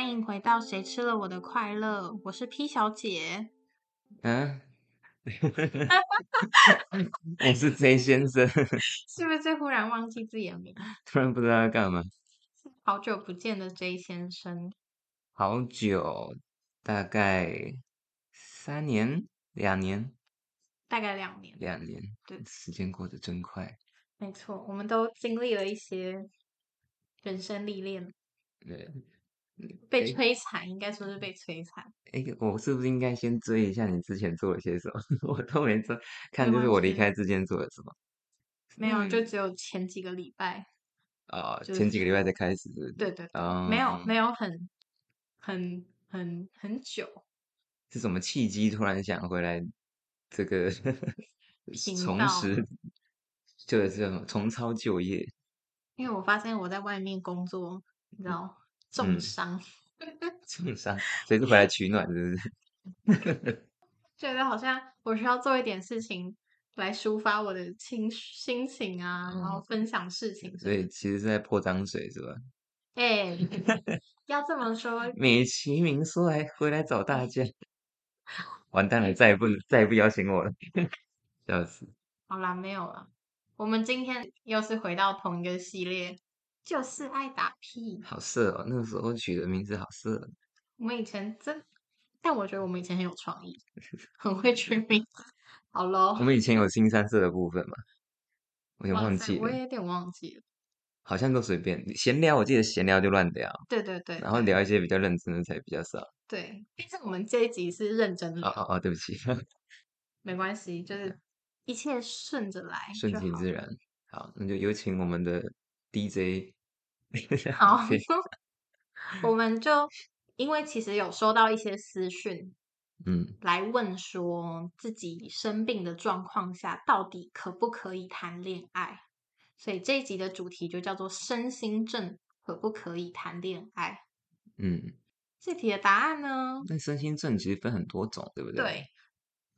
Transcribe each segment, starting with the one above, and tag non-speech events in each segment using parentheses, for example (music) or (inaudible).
欢迎回到《谁吃了我的快乐》，我是 P 小姐。嗯，(laughs) 我是 J 先生，(laughs) 是不是忽然忘记自己的名？突然不知道要干嘛。好久不见的 J 先生，好久，大概三年、两年、大概两年。两年，对时间过得真快。没错，我们都经历了一些人生历练，对，被摧残，应该说是被摧残。哎，我是不是应该先追一下你之前做了些什么？(laughs) 我都没做，看就是我离开之前做了什么。没有，就嗯只有前几个礼拜。啊、就前几个礼拜才开始，是是？对对对，哦，没有没有很很很很久。是什么契机突然想回来这个频重拾，就是这种重操旧业？因为我发现我在外面工作，你知道重嗯伤，(laughs) 重伤，所以是回来取暖，是不是？(laughs) 觉得好像我需要做一点事情来抒发我的情绪心情啊，然后分享事情。所以其实是在泼脏水，是吧？哎、(laughs) 要这么说，美其名说来回来找大家，完蛋了，再也不再也不邀请我了，笑死！好啦，没有了。我们今天又是回到同一个系列，就是爱打屁。好色哦，那个时候取的名字好色，我们以前真，但我觉得我们以前很有创意，(laughs) 很会取名字。好喽我，们以前有新三色的部分嘛，我有点忘记了，我也有点忘记了。好像都随便闲聊，我记得闲聊就乱聊，对对对，然后聊一些比较认真的才比较少。对，毕竟我们这一集是认真的，哦哦哦，对不起，(laughs) 没关系，就是一切顺着来顺其自然。好，那就有请我们的 DJ。(laughs) 好我们就因为其实有收到一些私讯 (laughs) 嗯来问说自己生病的状况下，到底可不可以谈恋爱？所以这一集的主题就叫做身心症可不可以谈恋爱？嗯，这题的答案呢？那身心症其实分很多种，对不对？对，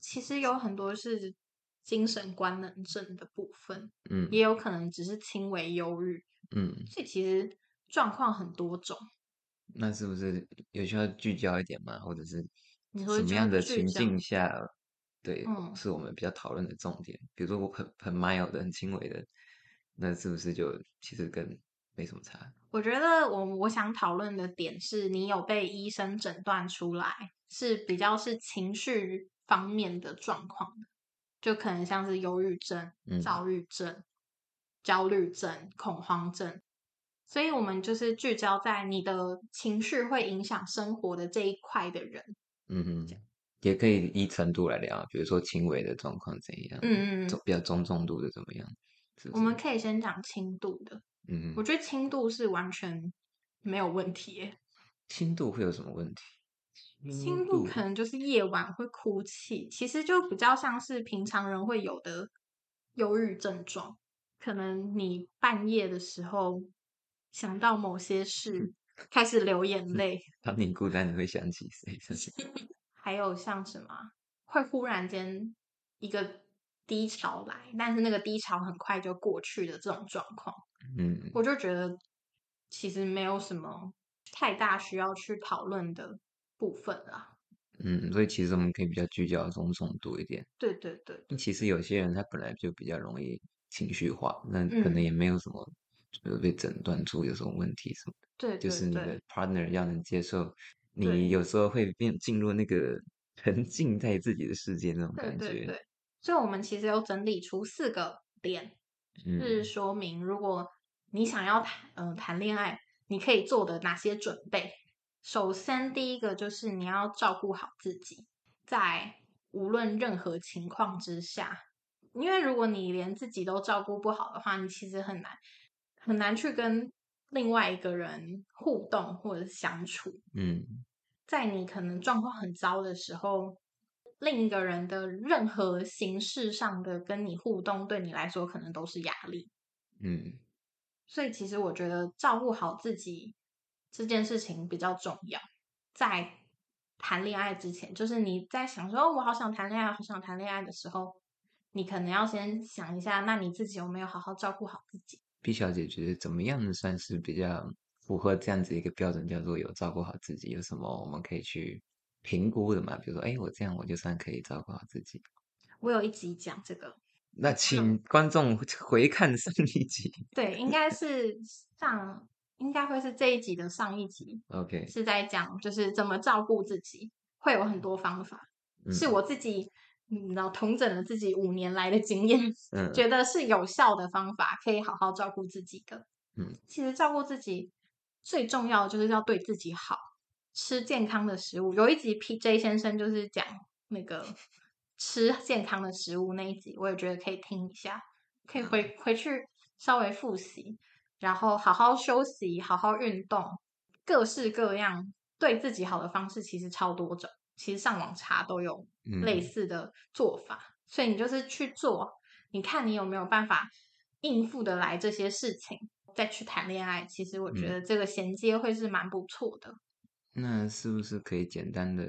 其实有很多是精神官能症的部分，嗯也有可能只是轻微忧郁，嗯，所以其实状况很多种。那是不是有需要聚焦一点吗？或者是什么样的情境下，对，嗯是我们比较讨论的重点？比如说我很很 mild 的、很轻微的，那是不是就其实跟没什么差？我觉得我我想讨论的点是你有被医生诊断出来，是比较是情绪方面的状况的，就可能像是忧郁症、嗯躁郁症、焦虑症、恐慌症。所以，我们就是聚焦在你的情绪会影响生活的这一块的人。嗯哼，也可以依程度来聊，比如说轻微的状况怎样，嗯比较中重度的怎么样？我们？可以先讲轻度的，嗯哼，我觉得轻度是完全没有问题耶。轻度会有什么问题？轻度可能就是夜晚会哭泣，其实就比较像是平常人会有的忧郁症状。可能你半夜的时候想到某些事，(laughs) 开始流眼泪，当你孤单，你会想起谁？(laughs) 还有像什么会忽然间一个低潮来，但是那个低潮很快就过去的这种状况，嗯我就觉得其实没有什么太大需要去讨论的部分啊。嗯，所以其实我们可以比较聚焦中重度一点。对对对，其实有些人他本来就比较容易情绪化，那可能嗯也没有什么，就是被诊断出有什么问题什么的，对对就是你的 partner 要能接受，你有时候会变进入那个 (laughs) 沉浸在自己的世界那种感觉。对对，所以我们其实有整理出四个点，是嗯说明如果你想要谈嗯谈恋爱，你可以做的哪些准备。首先，第一个就是你要照顾好自己，在无论任何情况之下，因为如果你连自己都照顾不好的话，你其实很难很难去跟另外一个人互动或者相处。嗯在你可能状况很糟的时候，另一个人的任何形式上的跟你互动，对你来说可能都是压力。嗯所以，其实我觉得照顾好自己这件事情比较重要。在谈恋爱之前，就是你在想说“哦我好想谈恋爱，好想谈恋爱”的时候，你可能要先想一下，那你自己有没有好好照顾好自己？，B 小姐觉得怎么样算是比较符合这样子一个标准，叫做有照顾好自己，有什么我们可以去评估的嘛？比如说，哎，我这样我就算可以照顾好自己。我有一集讲这个，那请观众回看上一集。对，应该是上，应该会是这一集的上一集。OK，是在讲就是怎么照顾自己，会有很多方法，是嗯我自己嗯，然后统整了自己五年来的经验，嗯觉得是有效的方法，可以好好照顾自己的。嗯，其实照顾自己最重要的就是要对自己好，吃健康的食物。有一集 PJ 先生就是讲那个 (laughs) 吃健康的食物那一集，我也觉得可以听一下，可以回回去稍微复习，然后好好休息，好好运动，各式各样对自己好的方式其实超多种，其实上网查都有类嗯似的做法，所以你就是去做，你看你有没有办法应付得来这些事情，再去谈恋爱。其实我觉嗯得这个衔接会是蛮不错的。那是不是可以简单的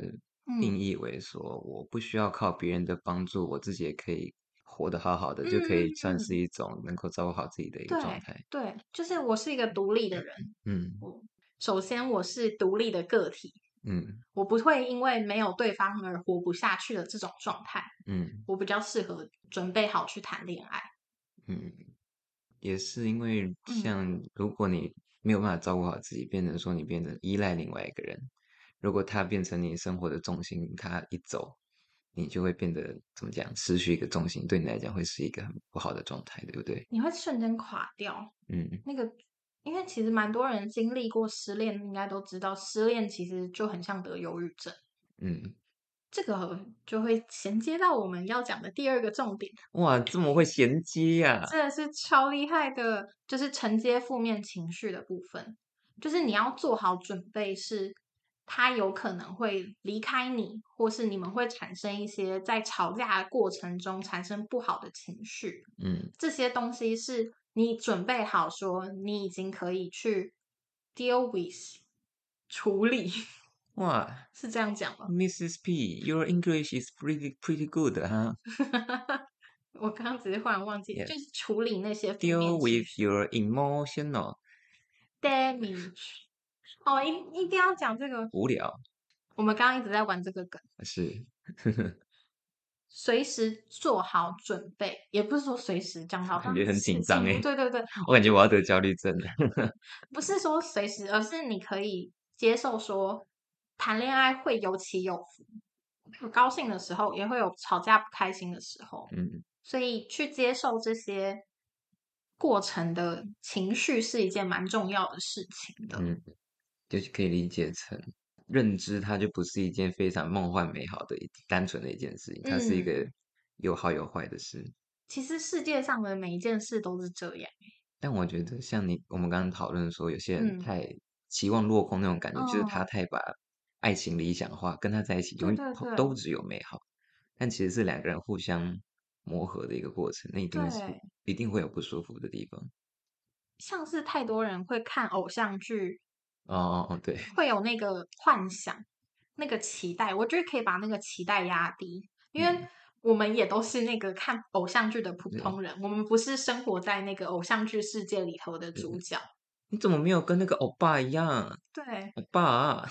嗯定义为说，我不需要靠别人的帮助，我自己也可以活得好好的，就可以算是一种能够照顾好自己的一个状态。对，就是我是一个独立的人。嗯我首先我是独立的个体，嗯我不会因为没有对方而活不下去的这种状态。嗯我比较适合准备好去谈恋爱。嗯，也是因为嗯像如果你没有办法照顾好自己，变成说你变成依赖另外一个人，如果他变成你生活的重心，他一走，你就会变得怎么讲，失去一个重心，对你来讲会是一个很不好的状态，对不对？你会瞬间垮掉。嗯那个，因为其实蛮多人经历过失恋，应该都知道，失恋其实就很像得忧郁症。嗯，这个就会衔接到我们要讲的第二个重点，哇，这么会衔接呀、真的是超厉害的，就是承接负面情绪的部分，就是你要做好准备，是他有可能会离开你，或是你们会产生一些在吵架的过程中产生不好的情绪，嗯这些东西是你准备好说你已经可以去 deal with 处理，哇是这样讲吗？，Mrs. P，your English is pretty pretty good 哈、(laughs) 我刚刚只是忽然忘记就是处理那些 Deal with your emotional damage。哦，一一定要讲这个。无聊。我们刚刚一直在玩这个梗，是，(laughs) 随时做好准备，也不是说随时这样，好像感觉很紧张欸。进入对对对，我感觉我要得焦虑症了。(laughs) 不是说随时，而是你可以接受说，谈恋爱会有起有伏，有高兴的时候，也会有吵架不开心的时候，嗯。所以去接受这些过程的情绪是一件蛮重要的事情的。嗯，就是可以理解成认知，它就不是一件非常梦幻美好的一单纯的一件事情，它是一嗯个有好有坏的事。其实世界上的每一件事都是这样。但我觉得，像你我们刚刚讨论说，有些人嗯太期望落空那种感觉，就是他哦太把爱情理想化，跟他在一起永对对远都只有美好，但其实是两个人互相磨合的一个过程，那一定是一定会有不舒服的地方。像是太多人会看偶像剧，哦哦哦，对，会有那个幻想、那个期待，我觉得可以把那个期待压低，因为我们也都是那个看偶像剧的普通人，我们不是生活在那个偶像剧世界里头的主角。你怎么没有跟那个欧巴一样？对，欧巴、啊，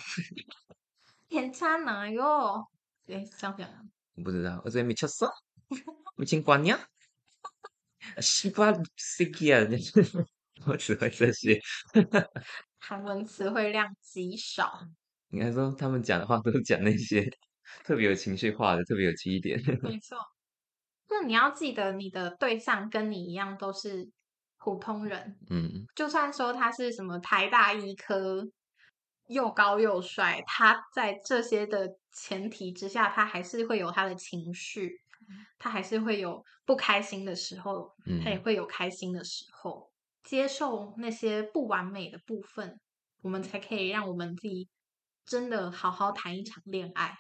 (laughs) 天差哪哟？哎，想想，我不知道，我这边没吃色，没听光呀，西瓜 sticky 啊，(laughs) 我只会这些。韩文词汇量极少。(laughs) 应该说他们讲的话都是讲那些特别有情绪化的，特别有记忆点。没错。那你要记得，你的对象跟你一样都是普通人，嗯就算说他是什么台大医科，又高又帅，他在这些的前提之下，他还是会有他的情绪，他还是会有不开心的时候，他也嗯会有开心的时候。接受那些不完美的部分，我们才可以让我们自己真的好好谈一场恋爱。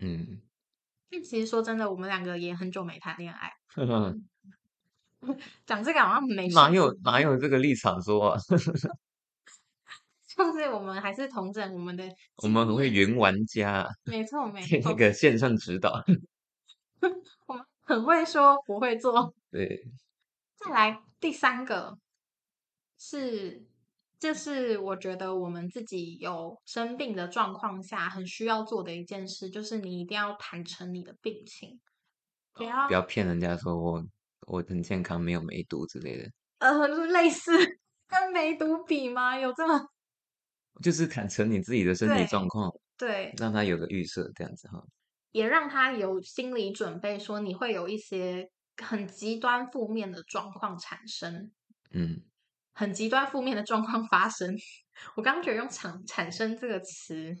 嗯，但其实说真的，我们两个也很久没谈恋爱，(laughs) 嗯 (laughs) 讲这个好像没哪有哪有这个立场说啊？(laughs) 就是我们还是同整我们的我们很会云玩家，没错没错那，个线上指导。我们很会说不会做。对，再来第三个是这是我觉得我们自己有生病的状况下很需要做的一件事，就是你一定要坦诚你的病情，不要不要骗人家说我我很健康，没有梅毒之类的，(laughs) 呃类似跟梅毒比吗？有这么 (laughs) 就是坦诚你自己的 (laughs) 身体对状况，对？让他有个预设，这样子哈。也让他有心理准备，说你会有一些很极端负面的状况产生，嗯，很极端负面的状况发生。我刚刚觉得用“产产生”这个词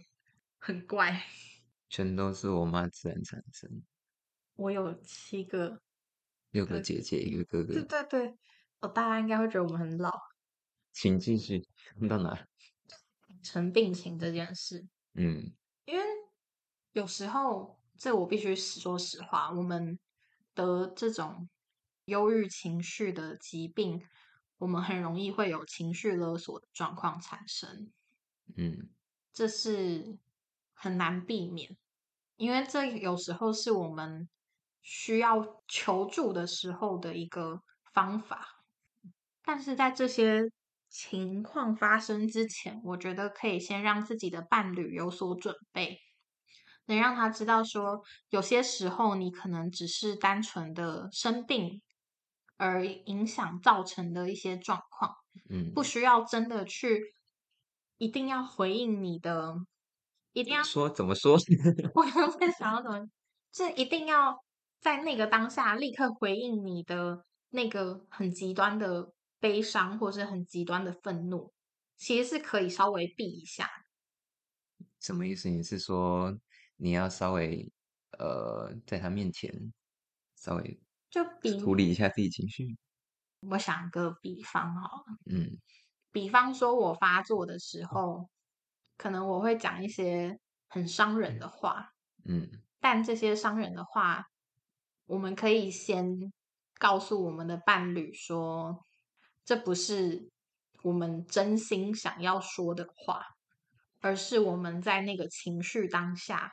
很怪。全都是我妈自然产生，我有七个，六个姐姐一个哥对哥，对对，哦，大家应该会觉得我们很老。请继续到哪？成病情这件事，嗯因为有时候，这我必须说实话，我们得这种忧郁情绪的疾病，我们很容易会有情绪勒索的状况产生，嗯这是很难避免，因为这有时候是我们需要求助的时候的一个方法。但是在这些情况发生之前，我觉得可以先让自己的伴侣有所准备，能让他知道说，有些时候你可能只是单纯的生病而影响造成的一些状况，嗯，不需要真的去一定要回应你的，一定要说怎么说？我刚刚在想要怎么，这一定要在那个当下立刻回应你的那个很极端的悲伤，或是很极端的愤怒，其实是可以稍微避一下。什么意思？你是说你要稍微呃，在他面前稍微就比处理一下自己情绪？我想个比方好了，嗯。比方说我发作的时候，可能我会讲一些很伤人的话，嗯。但这些伤人的话，我们可以先告诉我们的伴侣说，这不是我们真心想要说的话，而是我们在那个情绪当下，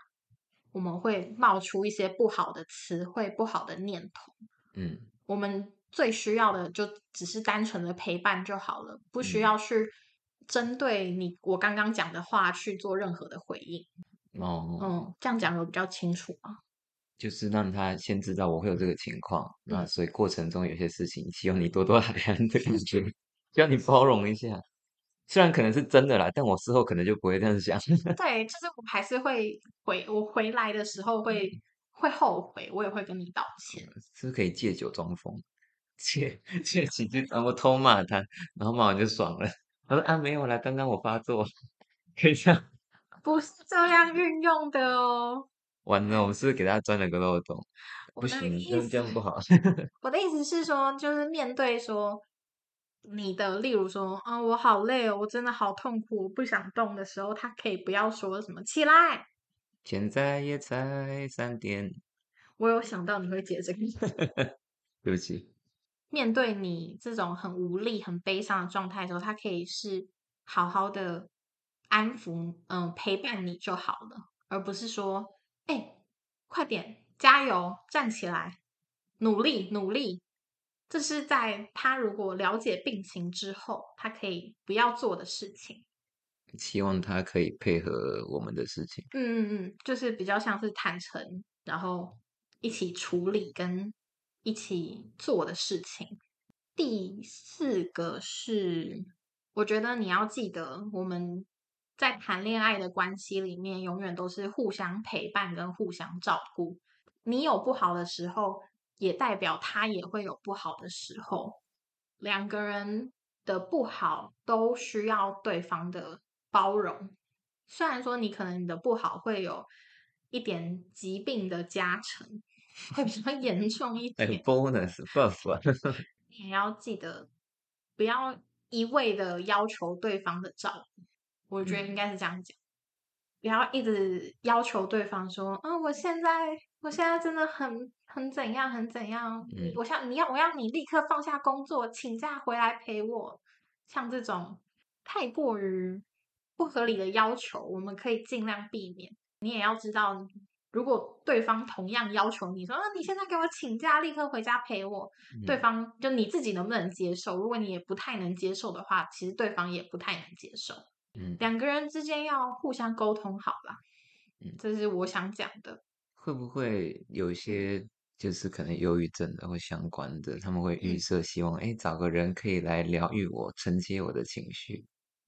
我们会冒出一些不好的词汇、不好的念头。嗯我们最需要的就只是单纯的陪伴就好了，不需嗯要去针对你我刚刚讲的话去做任何的回应。哦，嗯，这样讲有比较清楚吗？就是让他先知道我会有这个情况，那嗯所以过程中有些事情希望你多多海涵的感觉，希望你包容一下。虽然可能是真的啦，但我事后可能就不会这样想。(laughs) 对，就是我还是会回，我回来的时候会会后悔，我也会跟你道歉。是不是可以借酒装疯，(laughs) 借借几句，然后偷骂他，然后骂完就爽了。(laughs) 他说啊没有啦，刚刚我发作，可以这样。不是这样运用的哦。完了，我们是不是给他钻了个漏洞？不行，意这样这样不好。我的意思是说，就是面对说你的，例如说，啊、我好累哦，我真的好痛苦，我不想动的时候，他可以不要说什么起来。现在也才三点，我有想到你会解这个。(laughs) 对不起。面对你这种很无力、很悲伤的状态的时候，他可以是好好的安抚、嗯陪伴你就好了，而不是说，哎、快点，加油，站起来，努力，努力。这是在他如果了解病情之后，他可以不要做的事情。希望他可以配合我们的事情。嗯嗯嗯，就是比较像是坦诚，然后一起处理跟一起做的事情。第四个是，我觉得你要记得，我们在谈恋爱的关系里面，永远都是互相陪伴跟互相照顾。你有不好的时候，也代表他也会有不好的时候。两个人的不好都需要对方的包容。虽然说你可能你的不好会有一点疾病的加成，会比较 (laughs) 严重一哎点，，bonus buff 啊，(laughs) 你也要记得不要一味的要求对方的照顾。我觉得应该是这样讲，不要一直要求对方说，啊，我现在我现在真的很很怎样很怎样，嗯我想你要我要你立刻放下工作，请假回来陪我。像这种太过于不合理的要求，我们可以尽量避免。你也要知道，如果对方同样要求你说，啊，你现在给我请假，立刻回家陪我，对方就你自己能不能接受？如果你也不太能接受的话，其实对方也不太能接受。嗯，两个人之间要互相沟通好啦。嗯，这是我想讲的。会不会有一些就是可能忧郁症的或相关的，他们会预设希望，哎，找个人可以来疗愈我，承接我的情绪，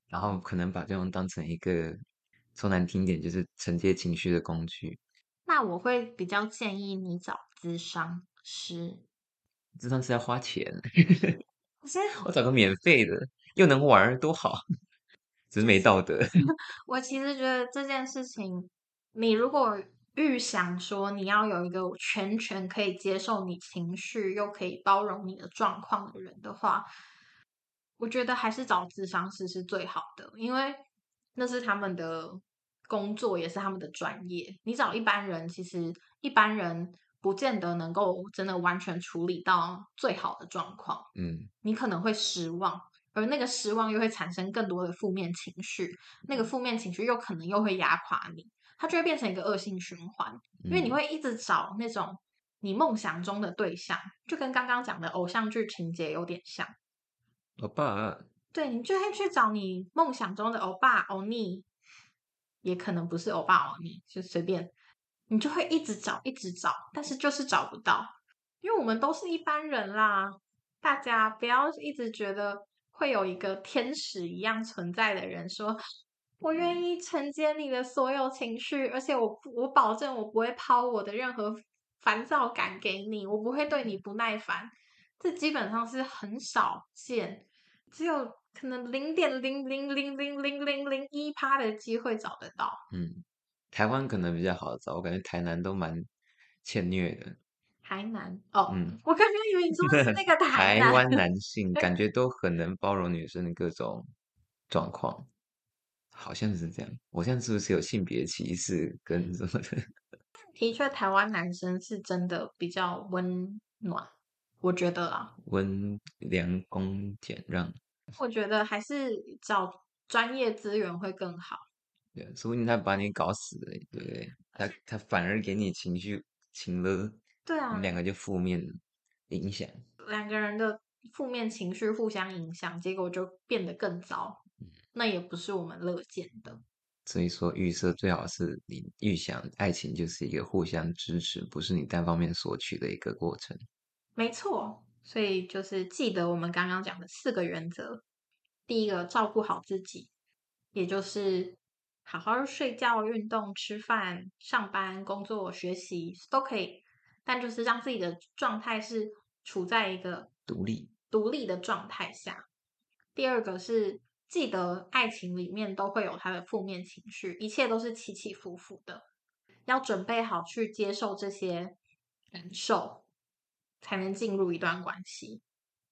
然后可能把对方当成一个说难听点，就是承接情绪的工具。那我会比较建议你找咨商师，咨商是要花钱，(laughs) 我找个免费的又能玩多好，只是没道德。(laughs) 我其实觉得这件事情，你如果预想说你要有一个全权可以接受你情绪又可以包容你的状况的人的话，我觉得还是找智商师是最好的，因为那是他们的工作，也是他们的专业。你找一般人，其实一般人不见得能够真的完全处理到最好的状况，嗯，你可能会失望。而那个失望又会产生更多的负面情绪，那个负面情绪又可能又会压垮你，它就会变成一个恶性循环。因为你会一直找那种你梦想中的对象，就跟刚刚讲的偶像剧情节有点像。欧巴，对你就会去找你梦想中的欧巴、欧尼，也可能不是欧巴、欧尼，就随便，你就会一直找，一直找，但是就是找不到，因为我们都是一般人啦。大家不要一直觉得。会有一个天使一样存在的人说：“我愿意承接你的所有情绪，而且我我保证我不会抛我的任何烦躁感给你，我不会对你不耐烦。”这基本上是很少见，只有可能零点零零零零零零零一趴的机会找得到。嗯，台湾可能比较好找，我感觉台南都蛮欠虐的。台南哦，嗯，我刚刚以为你说的是那个 (laughs) 台台湾男性，感觉都很能包容女生的各种状况，好像是这样。我现在是不是有性别歧视跟什么的？(laughs) 的确，台湾男生是真的比较温暖，我觉得啊，温良恭俭让。我觉得还是找专业资源会更好。对，说不定他把你搞死了，对不对？他他反而给你情绪情了。对啊，两个就负面影响，两个人的负面情绪互相影响，结果就变得更糟。那也不是我们乐见的。所以说，预设最好是你预想爱情就是一个互相支持，不是你单方面索取的一个过程。没错，所以就是记得我们刚刚讲的四个原则：第一个，照顾好自己，也就是好好睡觉、运动、吃饭、上班、工作、学习都可以。但就是让自己的状态是处在一个独立、独立的状态下。第二个是记得爱情里面都会有他的负面情绪，一切都是起起伏伏的，要准备好去接受这些感受，才能进入一段关系。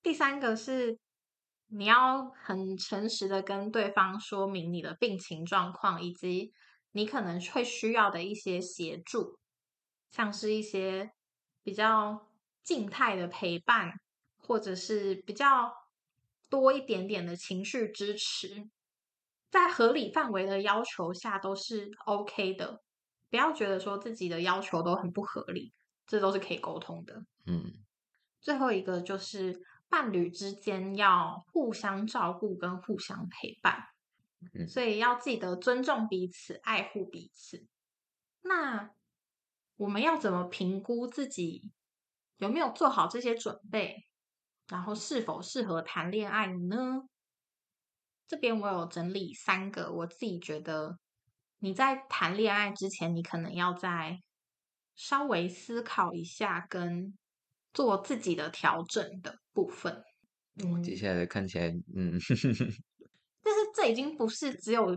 第三个是你要很诚实的跟对方说明你的病情状况，以及你可能会需要的一些协助，像是一些。比较静态的陪伴，或者是比较多一点点的情绪支持，在合理范围的要求下都是 OK 的。不要觉得说自己的要求都很不合理，这都是可以沟通的。嗯，最后一个就是伴侣之间要互相照顾跟互相陪伴，所以要记得尊重彼此，爱护彼此。那。我们要怎么评估自己有没有做好这些准备，然后是否适合谈恋爱呢？这边我有整理三个，我自己觉得你在谈恋爱之前，你可能要再稍微思考一下，跟做自己的调整的部分。嗯，接下来看起来，嗯，(laughs) 但是这已经不是只有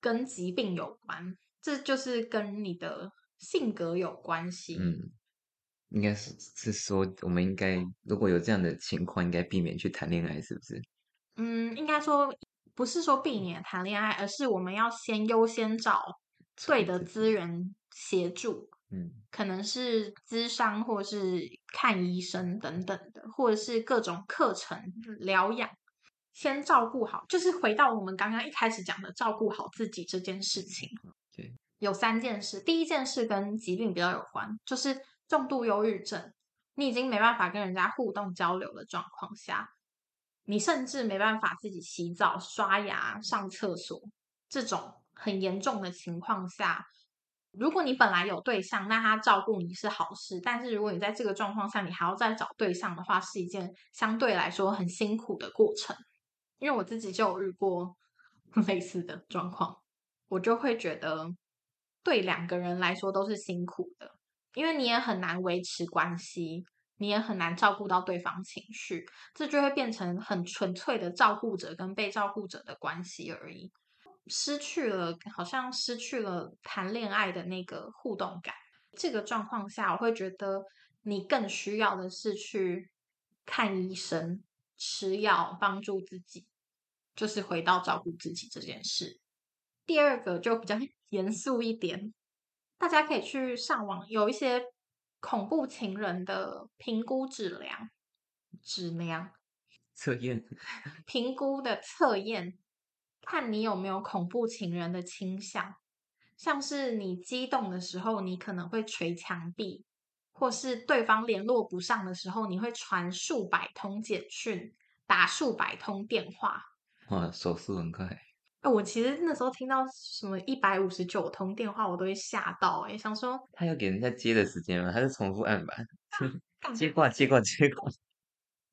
跟疾病有关，这就是跟你的。性格有关系，嗯，应该是是说，我们应该如果有这样的情况，应该避免去谈恋爱，是不是？嗯，应该说不是说避免谈恋爱，而是我们要先优先找对的资源协助，嗯，可能是咨商或是看医生等等的，或者是各种课程疗养，先照顾好，就是回到我们刚刚一开始讲的照顾好自己这件事情。对。有三件事。第一件事跟疾病比较有关，就是重度忧郁症。你已经没办法跟人家互动交流的状况下，你甚至没办法自己洗澡、刷牙、上厕所，这种很严重的情况下，如果你本来有对象，那他照顾你是好事。但是如果你在这个状况下，你还要再找对象的话，是一件相对来说很辛苦的过程。因为我自己就有遇过 (laughs) 类似的状况，我就会觉得对两个人来说都是辛苦的。因为你也很难维持关系，你也很难照顾到对方情绪，这就会变成很纯粹的照顾者跟被照顾者的关系而已，失去了好像失去了谈恋爱的那个互动感。这个状况下，我会觉得你更需要的是去看医生、吃药，帮助自己，就是回到照顾自己这件事。第二个就比较 (laughs) 严肃一点。大家可以去上网，有一些恐怖情人的评估质量、质量测验、(laughs) 评估的测验，看你有没有恐怖情人的倾向。像是你激动的时候，你可能会捶墙壁；或是对方联络不上的时候，你会传数百通简讯、打数百通电话。哇，手速很快。哎，我其实那时候听到什么一百五十九通电话，我都会吓到。哎，想说他有给人家接的时间吗？还是重复按吧？(laughs) 接挂，接挂，接挂。(laughs)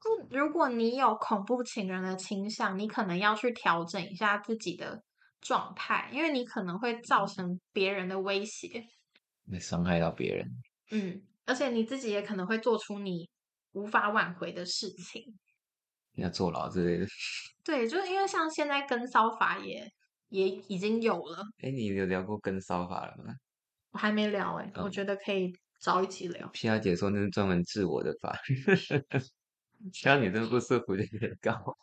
就如果你有恐怖情人的倾向，你可能要去调整一下自己的状态，因为你可能会造成别人的威胁，会伤害到别人。嗯，而且你自己也可能会做出你无法挽回的事情。要坐牢之类的，(laughs) 对，就是因为像现在跟骚法也也已经有了。哎，你有聊过跟骚法了吗？我还没聊哎，我觉得可以早一起聊。皮亚姐说那是专门治我的法律，只要你这不舒服就可以告。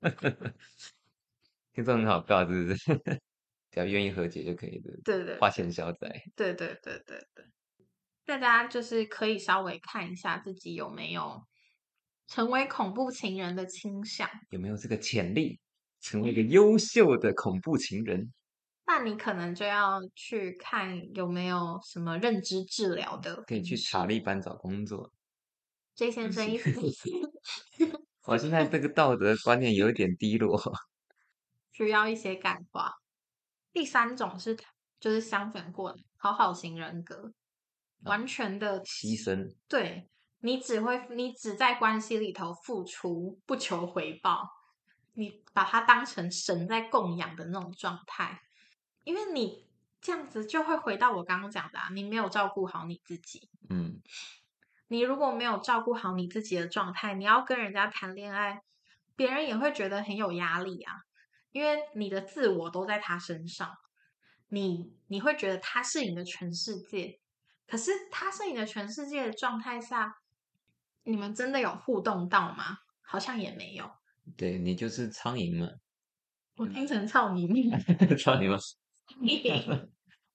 (laughs) 听说很好告，是不是？(laughs) 只要愿意和解就可以的。对对，花钱消灾。对对对对对，大家就是可以稍微看一下自己有没有。成为恐怖情人的倾向有没有这个潜力？成为一个优秀的恐怖情人？那你可能就要去看有没有什么认知治疗的，可以去查理班找工作。J 先生意思，(laughs) 我现在这个道德观念有一点低落，(laughs) 需要一些感化。第三种是，就是相反过来，讨好型人格，完全的牺牲，对。你只会，你只在关系里头付出，不求回报。你把它当成神在供养的那种状态，因为你这样子就会回到我刚刚讲的，你没有照顾好你自己。嗯，你如果没有照顾好你自己的状态，你要跟人家谈恋爱，别人也会觉得很有压力啊，因为你的自我都在他身上，你你会觉得他是你的全世界，可是他是你的全世界的状态下。你们真的有互动到吗？好像也没有。对你就是苍蝇嘛。我听成操你命。操你妈？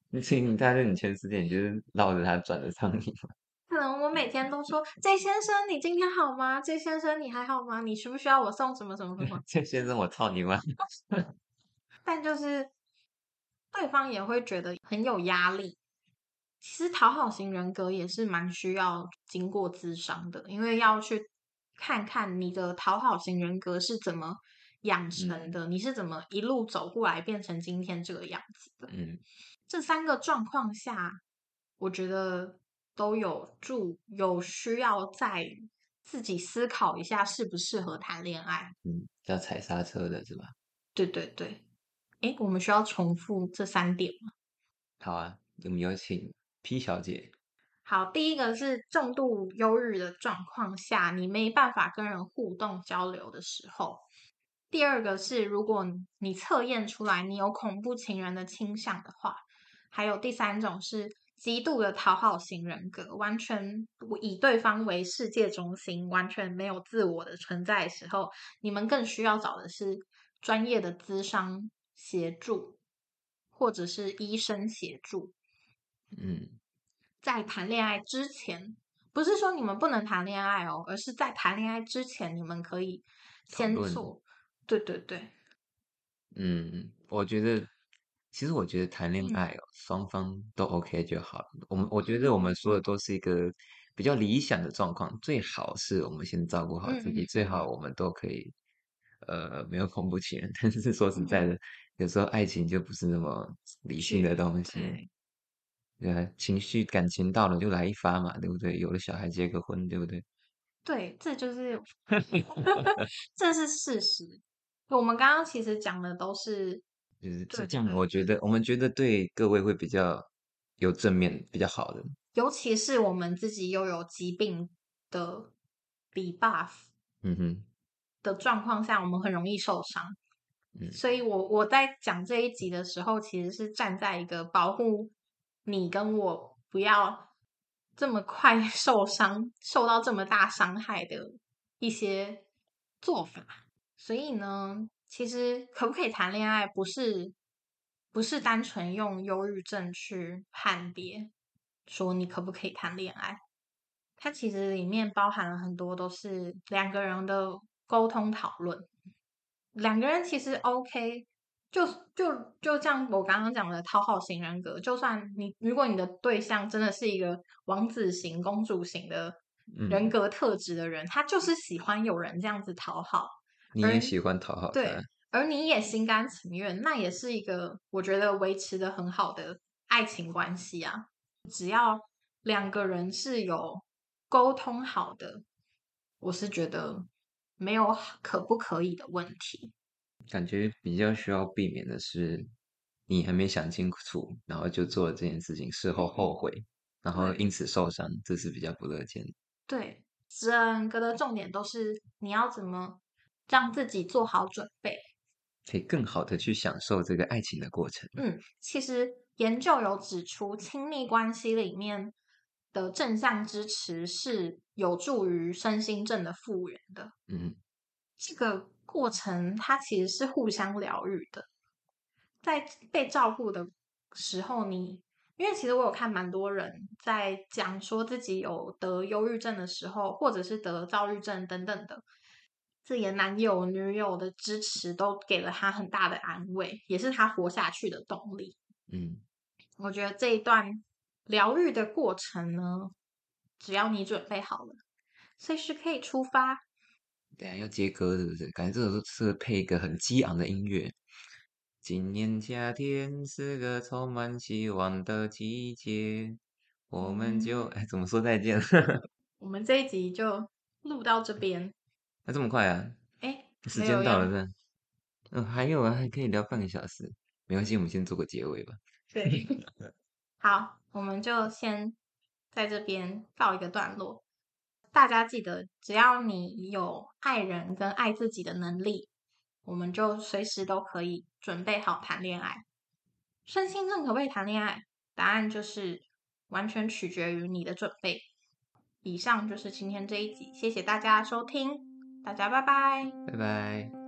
你请你待在你前世界，你就是绕着他转的苍蝇吗？(laughs) 可能我每天都说：“J 先生，你今天好吗？”“J 先生，你还好吗？”“你需不需要我送什么什么什么？”“J 先生，我操你妈？”但就是对方也会觉得很有压力。其实讨好型人格也是蛮需要经过咨商的，因为要去看看你的讨好型人格是怎么养成的，你是怎么一路走过来变成今天这个样子的。嗯，这三个状况下，我觉得都有助，有需要在自己思考一下适不适合谈恋爱。嗯，要踩刹车的是吧？对对对。哎，我们需要重复这三点吗？好啊，我们有请。P 小姐，好，第一个是重度忧郁的状况下，你没办法跟人互动交流的时候；第二个是如果你测验出来你有恐怖情人的倾向的话；还有第三种是极度的讨好型人格，完全以对方为世界中心，完全没有自我的存在的时候，你们更需要找的是专业的咨商协助，或者是医生协助。嗯，在谈恋爱之前，不是说你们不能谈恋爱哦，而是在谈恋爱之前，你们可以先做。对对对。嗯，我觉得其实我觉得谈恋嗯爱哦，双方都 OK 就好了。我们我觉得我们说的都是一个比较理想的状况，最好是我们先照顾好自己，最好我们都可以呃没有恐怖情人。(laughs) 但是说实在嗯的，有时候爱情就不是那么理性的东西。情绪感情到了就来一发嘛，对不对？有了小孩结个婚，对不对？对，这就是 (laughs) (laughs) 这是事实。我们刚刚其实讲的都是就是对这样，对我觉得我们觉得对各位会比较有正面、比较好的。尤其是我们自己又有疾病的 debuff 嗯哼，的状况下，我们很容易受伤。嗯所以我我在讲这一集的时候，其实是站在一个保护你跟我不要这么快 (laughs) 受伤、受到这么大伤害的一些做法。所以呢，其实可不可以谈恋爱，不是不是单纯用忧郁症去判别说你可不可以谈恋爱。它其实里面包含了很多都是两个人的沟通讨论。两个人其实 OK，就就就像我刚刚讲的讨好型人格，就算你如果你的对象真的是一个王子型、公主型的人嗯，格特质的人，他就是喜欢有人这样子讨好，你也喜欢讨好对，，而你也心甘情愿，那也是一个我觉得维持的很好的爱情关系啊。只要两个人是有沟通好的，我是觉得没有可不可以的问题。感觉比较需要避免的是，你还没想清楚，然后就做了这件事情，事后后悔，然后因此受伤，这是比较不乐见的。对，整个的重点都是你要怎么让自己做好准备。可以更好的去享受这个爱情的过程。嗯，其实研究有指出，亲密关系里面的正向支持是有助于身心症的复原的。嗯，这个过程它其实是互相疗愈的，在被照顾的时候你，因为其实我有看蛮多人在讲说自己有得忧郁症的时候，或者是得躁郁症等等的，自己的男友、女友的支持都给了他很大的安慰，也是他活下去的动力。嗯，我觉得这一段疗愈的过程呢，只要你准备好了，随时可以出发。等一下要接歌是不是？感觉这首是是配一个很激昂的音乐。今年夏天是个充满希望的季节，我们就哎怎么说再见？(laughs) 我们这一集就录到这边。那这么快啊？哎，时间到了是吧？嗯，还有啊，还可以聊半个小时，没关系，我们先做个结尾吧。对，(laughs) 好，我们就先在这边告一个段落。大家记得，只要你有爱人跟爱自己的能力，我们就随时都可以准备好谈恋爱。身心症可不可以谈恋爱？答案就是完全取决于你的准备。以上就是今天这一集，谢谢大家收听，大家拜拜。拜拜。